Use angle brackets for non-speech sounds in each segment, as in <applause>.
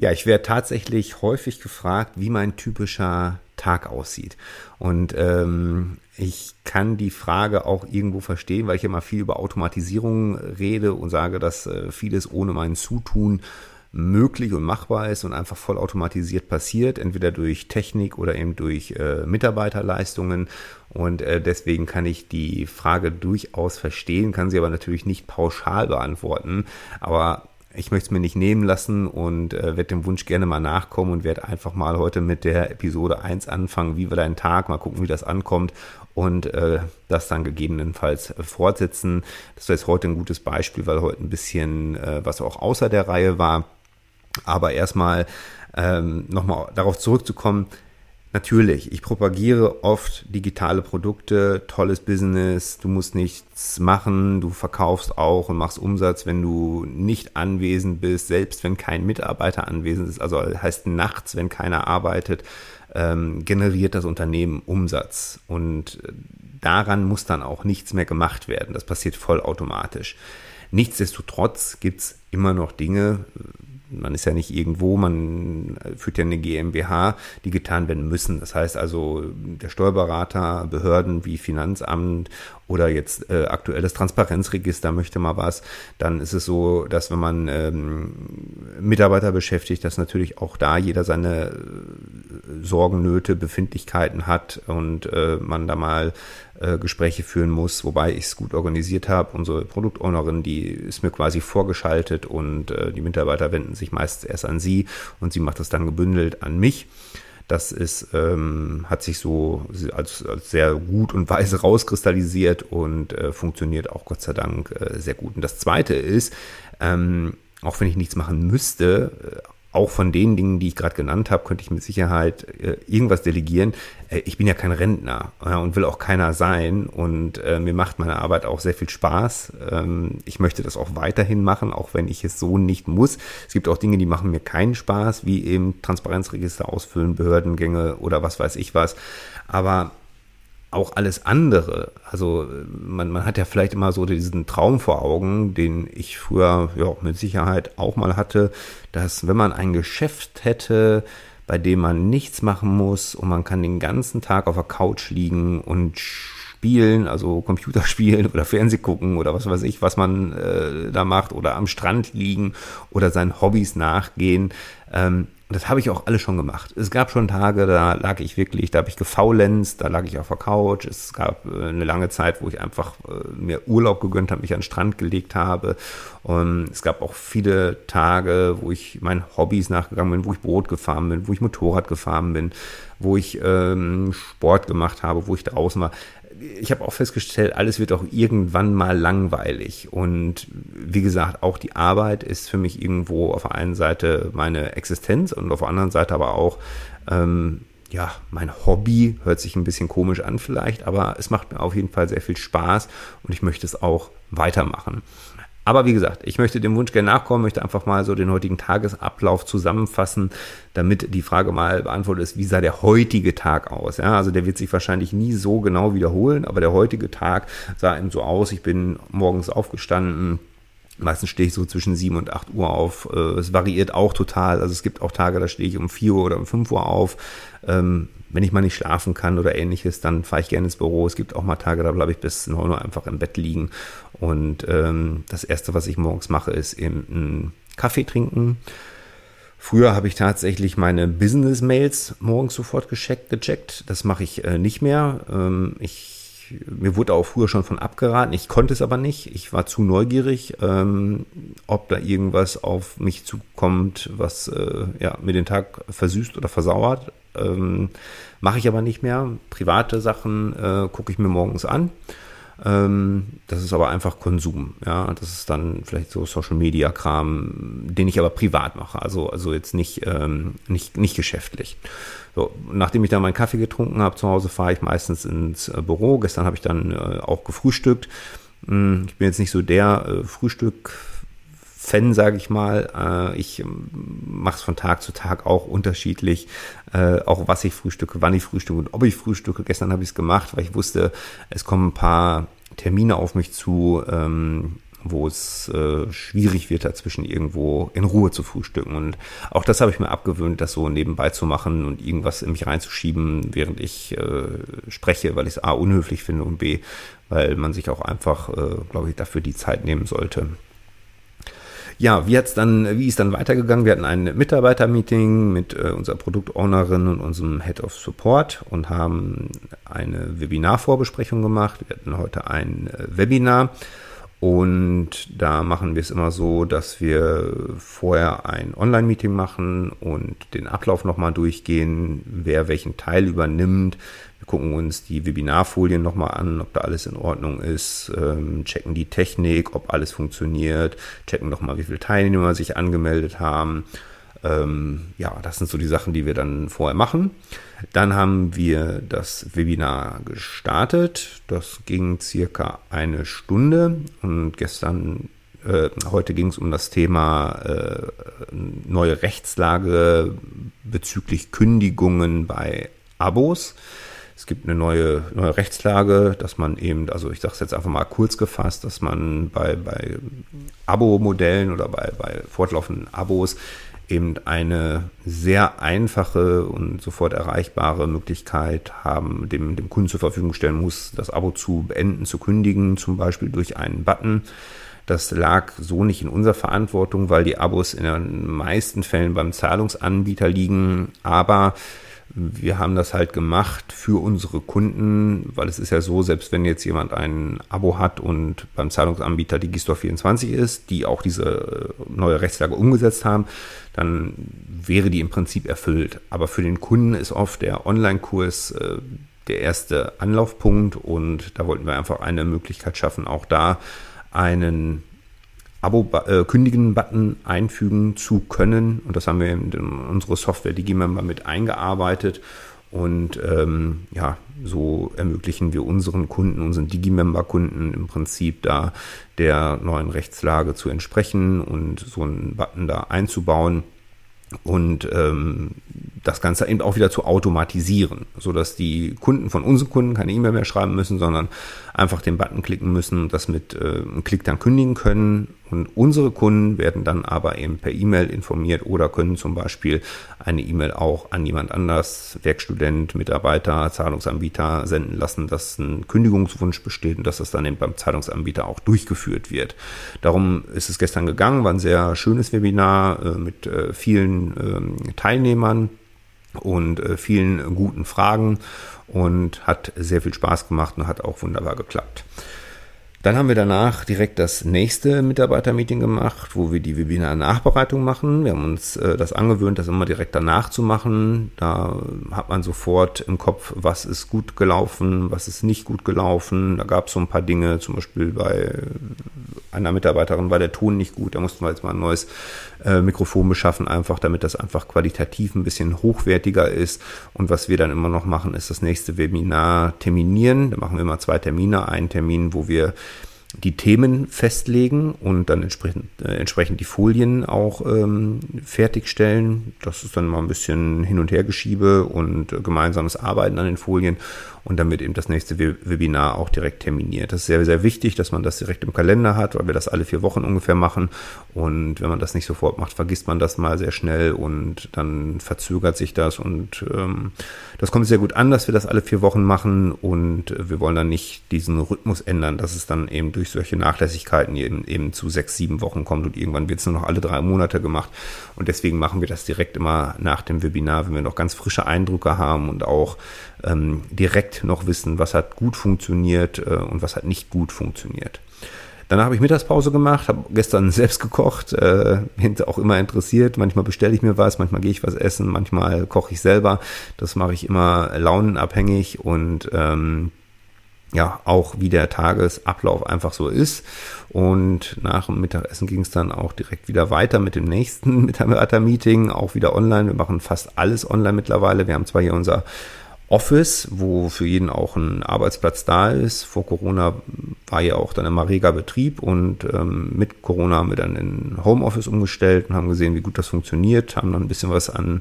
Ja, ich werde tatsächlich häufig gefragt, wie mein typischer Tag aussieht. Und ähm, ich kann die Frage auch irgendwo verstehen, weil ich immer viel über Automatisierung rede und sage, dass äh, vieles ohne mein Zutun möglich und machbar ist und einfach vollautomatisiert passiert, entweder durch Technik oder eben durch äh, Mitarbeiterleistungen. Und äh, deswegen kann ich die Frage durchaus verstehen, kann sie aber natürlich nicht pauschal beantworten. Aber ich möchte es mir nicht nehmen lassen und äh, werde dem Wunsch gerne mal nachkommen und werde einfach mal heute mit der Episode 1 anfangen, wie wir deinen Tag, mal gucken, wie das ankommt und äh, das dann gegebenenfalls äh, fortsetzen. Das war jetzt heute ein gutes Beispiel, weil heute ein bisschen äh, was auch außer der Reihe war. Aber erstmal ähm, nochmal darauf zurückzukommen, Natürlich, ich propagiere oft digitale Produkte, tolles Business, du musst nichts machen, du verkaufst auch und machst Umsatz, wenn du nicht anwesend bist, selbst wenn kein Mitarbeiter anwesend ist, also heißt nachts, wenn keiner arbeitet, ähm, generiert das Unternehmen Umsatz und daran muss dann auch nichts mehr gemacht werden, das passiert vollautomatisch. Nichtsdestotrotz gibt's immer noch Dinge, man ist ja nicht irgendwo, man führt ja eine GmbH, die getan werden müssen. Das heißt also, der Steuerberater, Behörden wie Finanzamt oder jetzt äh, aktuelles Transparenzregister möchte mal was, dann ist es so, dass wenn man ähm, Mitarbeiter beschäftigt, dass natürlich auch da jeder seine äh, Sorgen, Nöte, Befindlichkeiten hat und äh, man da mal äh, Gespräche führen muss, wobei ich es gut organisiert habe. Unsere Produktownerin, die ist mir quasi vorgeschaltet und äh, die Mitarbeiter wenden sich meist erst an sie und sie macht das dann gebündelt an mich. Das ist, ähm, hat sich so als, als sehr gut und <laughs> weise rauskristallisiert und äh, funktioniert auch Gott sei Dank äh, sehr gut. Und das Zweite ist, ähm, auch wenn ich nichts machen müsste, äh, auch von den Dingen, die ich gerade genannt habe, könnte ich mit Sicherheit äh, irgendwas delegieren. Äh, ich bin ja kein Rentner äh, und will auch keiner sein und äh, mir macht meine Arbeit auch sehr viel Spaß. Ähm, ich möchte das auch weiterhin machen, auch wenn ich es so nicht muss. Es gibt auch Dinge, die machen mir keinen Spaß, wie eben Transparenzregister ausfüllen, Behördengänge oder was weiß ich was. Aber auch alles andere. Also man, man hat ja vielleicht immer so diesen Traum vor Augen, den ich früher ja mit Sicherheit auch mal hatte, dass wenn man ein Geschäft hätte, bei dem man nichts machen muss und man kann den ganzen Tag auf der Couch liegen und spielen, also Computerspielen <laughs> oder Fernseh gucken oder was weiß ich, was man äh, da macht oder am Strand liegen oder seinen Hobbys nachgehen. Ähm, das habe ich auch alle schon gemacht. Es gab schon Tage, da lag ich wirklich, da habe ich gefaulenzt, da lag ich auf der Couch. Es gab äh, eine lange Zeit, wo ich einfach äh, mir Urlaub gegönnt habe, mich an den Strand gelegt habe. Und es gab auch viele Tage, wo ich meinen Hobbys nachgegangen bin, wo ich Boot gefahren bin, wo ich Motorrad gefahren bin, wo ich ähm, Sport gemacht habe, wo ich draußen war ich habe auch festgestellt, alles wird auch irgendwann mal langweilig. Und wie gesagt, auch die Arbeit ist für mich irgendwo auf der einen Seite meine Existenz und auf der anderen Seite aber auch, ähm, ja, mein Hobby. Hört sich ein bisschen komisch an vielleicht, aber es macht mir auf jeden Fall sehr viel Spaß und ich möchte es auch weitermachen. Aber wie gesagt, ich möchte dem Wunsch gerne nachkommen, möchte einfach mal so den heutigen Tagesablauf zusammenfassen, damit die Frage mal beantwortet ist, wie sah der heutige Tag aus? Ja, also der wird sich wahrscheinlich nie so genau wiederholen, aber der heutige Tag sah eben so aus. Ich bin morgens aufgestanden, Meistens stehe ich so zwischen 7 und 8 Uhr auf. Äh, es variiert auch total. Also es gibt auch Tage, da stehe ich um 4 Uhr oder um 5 Uhr auf. Ähm, wenn ich mal nicht schlafen kann oder ähnliches, dann fahre ich gerne ins Büro. Es gibt auch mal Tage, da bleibe ich bis 9 Uhr einfach im Bett liegen. Und ähm, das Erste, was ich morgens mache, ist eben einen Kaffee trinken. Früher habe ich tatsächlich meine Business-Mails morgens sofort gecheckt, gecheckt. Das mache ich äh, nicht mehr. Ähm, ich mir wurde auch früher schon von abgeraten. Ich konnte es aber nicht. Ich war zu neugierig, ähm, ob da irgendwas auf mich zukommt, was äh, ja, mir den Tag versüßt oder versauert. Ähm, Mache ich aber nicht mehr. Private Sachen äh, gucke ich mir morgens an. Ähm, das ist aber einfach Konsum. Ja, das ist dann vielleicht so Social Media Kram, den ich aber privat mache. Also, also jetzt nicht, ähm, nicht, nicht geschäftlich. So, nachdem ich dann meinen Kaffee getrunken habe zu Hause, fahre ich meistens ins äh, Büro. Gestern habe ich dann äh, auch gefrühstückt. Hm, ich bin jetzt nicht so der äh, Frühstück Fan, sage ich mal. Äh, ich ähm, mache es von Tag zu Tag auch unterschiedlich, äh, auch was ich frühstücke, wann ich frühstücke und ob ich frühstücke. Gestern habe ich es gemacht, weil ich wusste, es kommen ein paar Termine auf mich zu, ähm, wo es äh, schwierig wird, dazwischen irgendwo in Ruhe zu frühstücken. Und auch das habe ich mir abgewöhnt, das so nebenbei zu machen und irgendwas in mich reinzuschieben, während ich äh, spreche, weil ich es A unhöflich finde und B, weil man sich auch einfach, äh, glaube ich, dafür die Zeit nehmen sollte. Ja, wie hat's dann, wie ist dann weitergegangen? Wir hatten ein Mitarbeitermeeting mit äh, unserer Produktownerin und unserem Head of Support und haben eine Webinarvorbesprechung gemacht. Wir hatten heute ein äh, Webinar und da machen wir es immer so, dass wir vorher ein Online-Meeting machen und den Ablauf nochmal durchgehen, wer welchen Teil übernimmt. Gucken uns die Webinarfolien nochmal an, ob da alles in Ordnung ist, ähm, checken die Technik, ob alles funktioniert, checken nochmal, wie viele Teilnehmer sich angemeldet haben ähm, ja, das sind so die Sachen, die wir dann vorher machen. Dann haben wir das Webinar gestartet. Das ging circa eine Stunde und gestern, äh, heute ging es um das Thema äh, neue Rechtslage bezüglich Kündigungen bei Abos. Es gibt eine neue, neue Rechtslage, dass man eben, also ich sage es jetzt einfach mal kurz gefasst, dass man bei, bei Abo-Modellen oder bei, bei fortlaufenden Abos eben eine sehr einfache und sofort erreichbare Möglichkeit haben, dem, dem Kunden zur Verfügung stellen muss, das Abo zu beenden, zu kündigen, zum Beispiel durch einen Button. Das lag so nicht in unserer Verantwortung, weil die Abos in den meisten Fällen beim Zahlungsanbieter liegen. Aber wir haben das halt gemacht für unsere Kunden, weil es ist ja so, selbst wenn jetzt jemand ein Abo hat und beim Zahlungsanbieter die Digistore 24 ist, die auch diese neue Rechtslage umgesetzt haben, dann wäre die im Prinzip erfüllt. Aber für den Kunden ist oft der Online-Kurs äh, der erste Anlaufpunkt und da wollten wir einfach eine Möglichkeit schaffen, auch da einen Abo-Kündigen-Button äh, einfügen zu können. Und das haben wir in unsere Software DigiMember mit eingearbeitet. Und ähm, ja, so ermöglichen wir unseren Kunden, unseren Digimember-Kunden im Prinzip da der neuen Rechtslage zu entsprechen und so einen Button da einzubauen und ähm, das Ganze eben auch wieder zu automatisieren, so dass die Kunden von unseren Kunden keine E-Mail mehr schreiben müssen, sondern einfach den Button klicken müssen das mit äh, einem Klick dann kündigen können. Und unsere Kunden werden dann aber eben per E-Mail informiert oder können zum Beispiel eine E-Mail auch an jemand anders, Werkstudent, Mitarbeiter, Zahlungsanbieter senden lassen, dass ein Kündigungswunsch besteht und dass das dann eben beim Zahlungsanbieter auch durchgeführt wird. Darum ist es gestern gegangen, war ein sehr schönes Webinar äh, mit äh, vielen äh, Teilnehmern und äh, vielen guten Fragen und hat sehr viel Spaß gemacht und hat auch wunderbar geklappt. Dann haben wir danach direkt das nächste Mitarbeitermeeting gemacht, wo wir die Webinar-Nachbereitung machen. Wir haben uns äh, das angewöhnt, das immer direkt danach zu machen. Da hat man sofort im Kopf, was ist gut gelaufen, was ist nicht gut gelaufen. Da gab es so ein paar Dinge, zum Beispiel bei einer Mitarbeiterin war der Ton nicht gut, da mussten wir jetzt mal ein neues äh, Mikrofon beschaffen, einfach damit das einfach qualitativ ein bisschen hochwertiger ist. Und was wir dann immer noch machen, ist das nächste Webinar terminieren. Da machen wir immer zwei Termine. Einen Termin, wo wir die Themen festlegen und dann entsprechend, äh, entsprechend die Folien auch ähm, fertigstellen. Das ist dann mal ein bisschen Hin- und Hergeschiebe und äh, gemeinsames Arbeiten an den Folien und wird eben das nächste Webinar auch direkt terminiert. Das ist sehr, sehr wichtig, dass man das direkt im Kalender hat, weil wir das alle vier Wochen ungefähr machen und wenn man das nicht sofort macht, vergisst man das mal sehr schnell und dann verzögert sich das und ähm, das kommt sehr gut an, dass wir das alle vier Wochen machen und wir wollen dann nicht diesen Rhythmus ändern, dass es dann eben durch solche Nachlässigkeiten eben, eben zu sechs, sieben Wochen kommt und irgendwann wird es nur noch alle drei Monate gemacht. Und deswegen machen wir das direkt immer nach dem Webinar, wenn wir noch ganz frische Eindrücke haben und auch ähm, direkt noch wissen, was hat gut funktioniert äh, und was hat nicht gut funktioniert. Danach habe ich Mittagspause gemacht, habe gestern <laughs> selbst gekocht, äh, bin auch immer interessiert. Manchmal bestelle ich mir was, manchmal gehe ich was essen, manchmal koche ich selber. Das mache ich immer launenabhängig und ähm, ja, auch wie der Tagesablauf einfach so ist. Und nach dem Mittagessen ging es dann auch direkt wieder weiter mit dem nächsten <laughs> Mitarbeiter-Meeting, auch wieder online. Wir machen fast alles online mittlerweile. Wir haben zwar hier unser Office, wo für jeden auch ein Arbeitsplatz da ist. Vor Corona war ja auch dann immer reger Betrieb und ähm, mit Corona haben wir dann in Homeoffice umgestellt und haben gesehen, wie gut das funktioniert, haben dann ein bisschen was an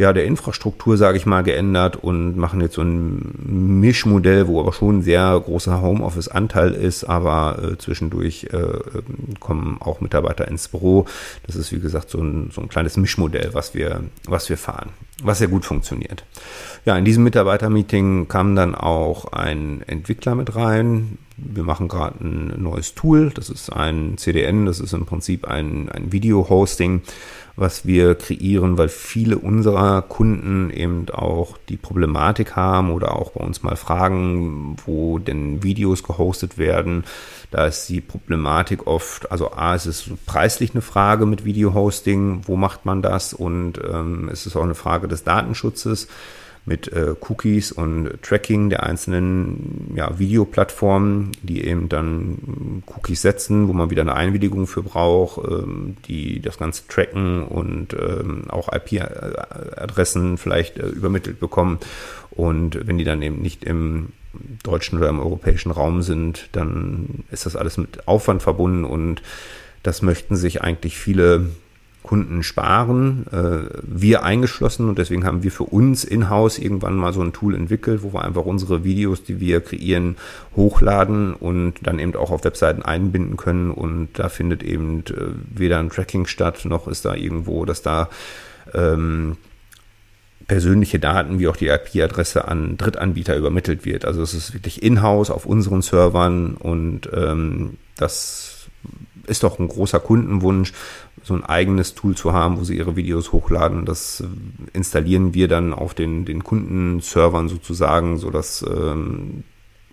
ja, der Infrastruktur, sage ich mal, geändert und machen jetzt so ein Mischmodell, wo aber schon ein sehr großer Homeoffice-Anteil ist, aber äh, zwischendurch äh, kommen auch Mitarbeiter ins Büro. Das ist, wie gesagt, so ein, so ein kleines Mischmodell, was wir, was wir fahren, was sehr gut funktioniert. Ja, in diesem Mitarbeitermeeting kam dann auch ein Entwickler mit rein. Wir machen gerade ein neues Tool. Das ist ein CDN, das ist im Prinzip ein, ein Video-Hosting was wir kreieren, weil viele unserer Kunden eben auch die Problematik haben oder auch bei uns mal fragen, wo denn Videos gehostet werden. Da ist die Problematik oft, also A, es ist preislich eine Frage mit Video-Hosting, wo macht man das? Und ähm, es ist auch eine Frage des Datenschutzes mit äh, Cookies und Tracking der einzelnen ja, Videoplattformen, die eben dann Cookies setzen, wo man wieder eine Einwilligung für braucht, ähm, die das Ganze tracken und ähm, auch IP-Adressen vielleicht äh, übermittelt bekommen. Und wenn die dann eben nicht im deutschen oder im europäischen Raum sind, dann ist das alles mit Aufwand verbunden und das möchten sich eigentlich viele Kunden sparen, äh, wir eingeschlossen und deswegen haben wir für uns in-house irgendwann mal so ein Tool entwickelt, wo wir einfach unsere Videos, die wir kreieren, hochladen und dann eben auch auf Webseiten einbinden können und da findet eben äh, weder ein Tracking statt, noch ist da irgendwo, dass da ähm, persönliche Daten wie auch die IP-Adresse an Drittanbieter übermittelt wird. Also es ist wirklich in-house auf unseren Servern und ähm, das ist doch ein großer Kundenwunsch, so ein eigenes Tool zu haben, wo sie ihre Videos hochladen. Das äh, installieren wir dann auf den, den Kundenservern sozusagen, sodass ähm,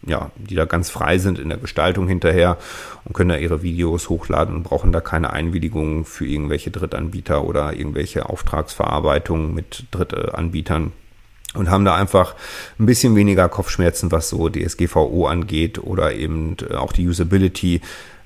ja, die da ganz frei sind in der Gestaltung hinterher und können da ihre Videos hochladen und brauchen da keine Einwilligung für irgendwelche Drittanbieter oder irgendwelche Auftragsverarbeitungen mit Drittanbietern und haben da einfach ein bisschen weniger Kopfschmerzen, was so DSGVO angeht oder eben äh, auch die Usability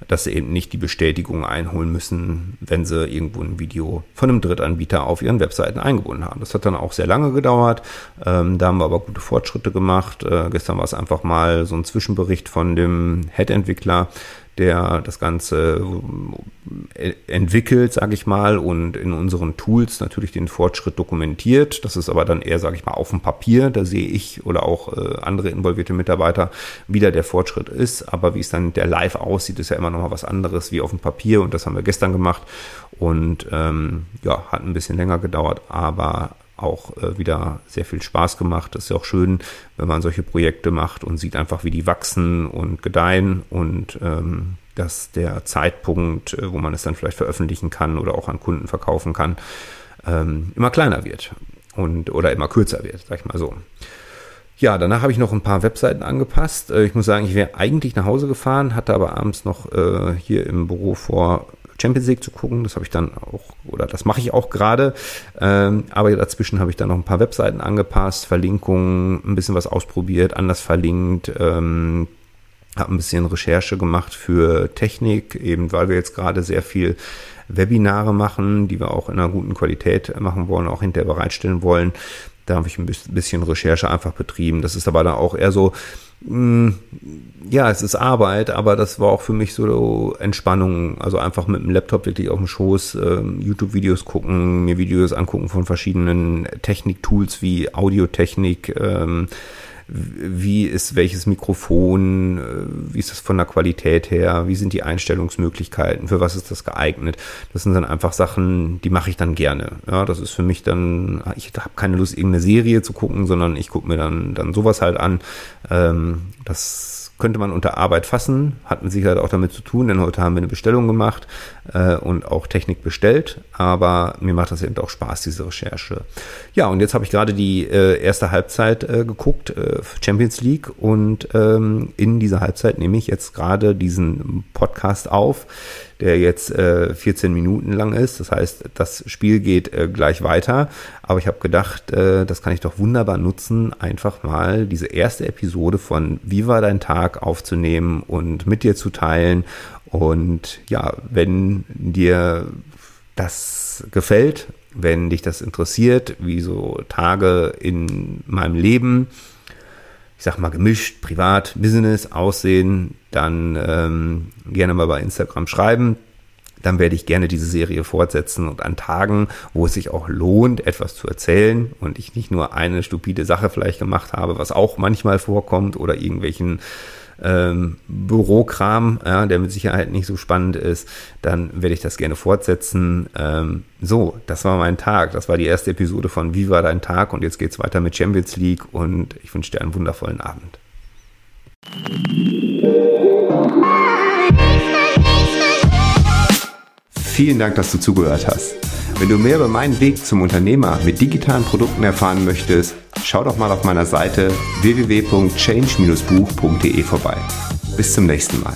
dass sie eben nicht die Bestätigung einholen müssen, wenn sie irgendwo ein Video von einem Drittanbieter auf ihren Webseiten eingebunden haben. Das hat dann auch sehr lange gedauert. Ähm, da haben wir aber gute Fortschritte gemacht. Äh, gestern war es einfach mal so ein Zwischenbericht von dem Head-Entwickler, der das Ganze äh, entwickelt, sage ich mal, und in unseren Tools natürlich den Fortschritt dokumentiert. Das ist aber dann eher, sage ich mal, auf dem Papier. Da sehe ich oder auch äh, andere involvierte Mitarbeiter, wie da der Fortschritt ist. Aber wie es dann der Live aussieht, ist ja immer noch mal was anderes wie auf dem Papier. Und das haben wir gestern gemacht. Und ähm, ja, hat ein bisschen länger gedauert, aber auch äh, wieder sehr viel Spaß gemacht. Das ist ja auch schön, wenn man solche Projekte macht und sieht einfach, wie die wachsen und gedeihen und ähm, dass der Zeitpunkt, äh, wo man es dann vielleicht veröffentlichen kann oder auch an Kunden verkaufen kann, ähm, immer kleiner wird und oder immer kürzer wird, sag ich mal so. Ja, danach habe ich noch ein paar Webseiten angepasst. Äh, ich muss sagen, ich wäre eigentlich nach Hause gefahren, hatte aber abends noch äh, hier im Büro vor, Champions League zu gucken. Das habe ich dann auch, oder das mache ich auch gerade. Ähm, aber dazwischen habe ich dann noch ein paar Webseiten angepasst, Verlinkungen, ein bisschen was ausprobiert, anders verlinkt. Ähm, habe ein bisschen Recherche gemacht für Technik, eben weil wir jetzt gerade sehr viel Webinare machen, die wir auch in einer guten Qualität machen wollen, auch hinterher bereitstellen wollen. Da habe ich ein bisschen Recherche einfach betrieben. Das ist aber dann auch eher so, mh, hm, ja, es ist Arbeit, aber das war auch für mich so Entspannung. Also einfach mit dem Laptop wirklich auf dem Schoß äh, YouTube-Videos gucken, mir Videos angucken von verschiedenen Technik-Tools wie Audiotechnik, ähm, wie ist welches Mikrofon, äh, wie ist das von der Qualität her, wie sind die Einstellungsmöglichkeiten, für was ist das geeignet. Das sind dann einfach Sachen, die mache ich dann gerne. Ja, das ist für mich dann, ich habe keine Lust, irgendeine Serie zu gucken, sondern ich gucke mir dann, dann sowas halt an. Ähm, das könnte man unter Arbeit fassen, hat mit Sicherheit auch damit zu tun, denn heute haben wir eine Bestellung gemacht äh, und auch Technik bestellt, aber mir macht das eben auch Spaß, diese Recherche. Ja, und jetzt habe ich gerade die äh, erste Halbzeit äh, geguckt, äh, Champions League, und ähm, in dieser Halbzeit nehme ich jetzt gerade diesen Podcast auf, der jetzt äh, 14 Minuten lang ist. Das heißt, das Spiel geht äh, gleich weiter. Aber ich habe gedacht, äh, das kann ich doch wunderbar nutzen, einfach mal diese erste Episode von Wie war dein Tag aufzunehmen und mit dir zu teilen. Und ja, wenn dir das gefällt, wenn dich das interessiert, wie so Tage in meinem Leben, ich sag mal gemischt, privat, Business aussehen, dann ähm, gerne mal bei Instagram schreiben. Dann werde ich gerne diese Serie fortsetzen und an Tagen, wo es sich auch lohnt, etwas zu erzählen und ich nicht nur eine stupide Sache vielleicht gemacht habe, was auch manchmal vorkommt oder irgendwelchen ähm, Bürokram, ja, der mit Sicherheit nicht so spannend ist, dann werde ich das gerne fortsetzen. Ähm, so, das war mein Tag. Das war die erste Episode von Wie war dein Tag? Und jetzt geht es weiter mit Champions League und ich wünsche dir einen wundervollen Abend. Vielen Dank, dass du zugehört hast. Wenn du mehr über meinen Weg zum Unternehmer mit digitalen Produkten erfahren möchtest, schau doch mal auf meiner Seite www.change-buch.de vorbei. Bis zum nächsten Mal.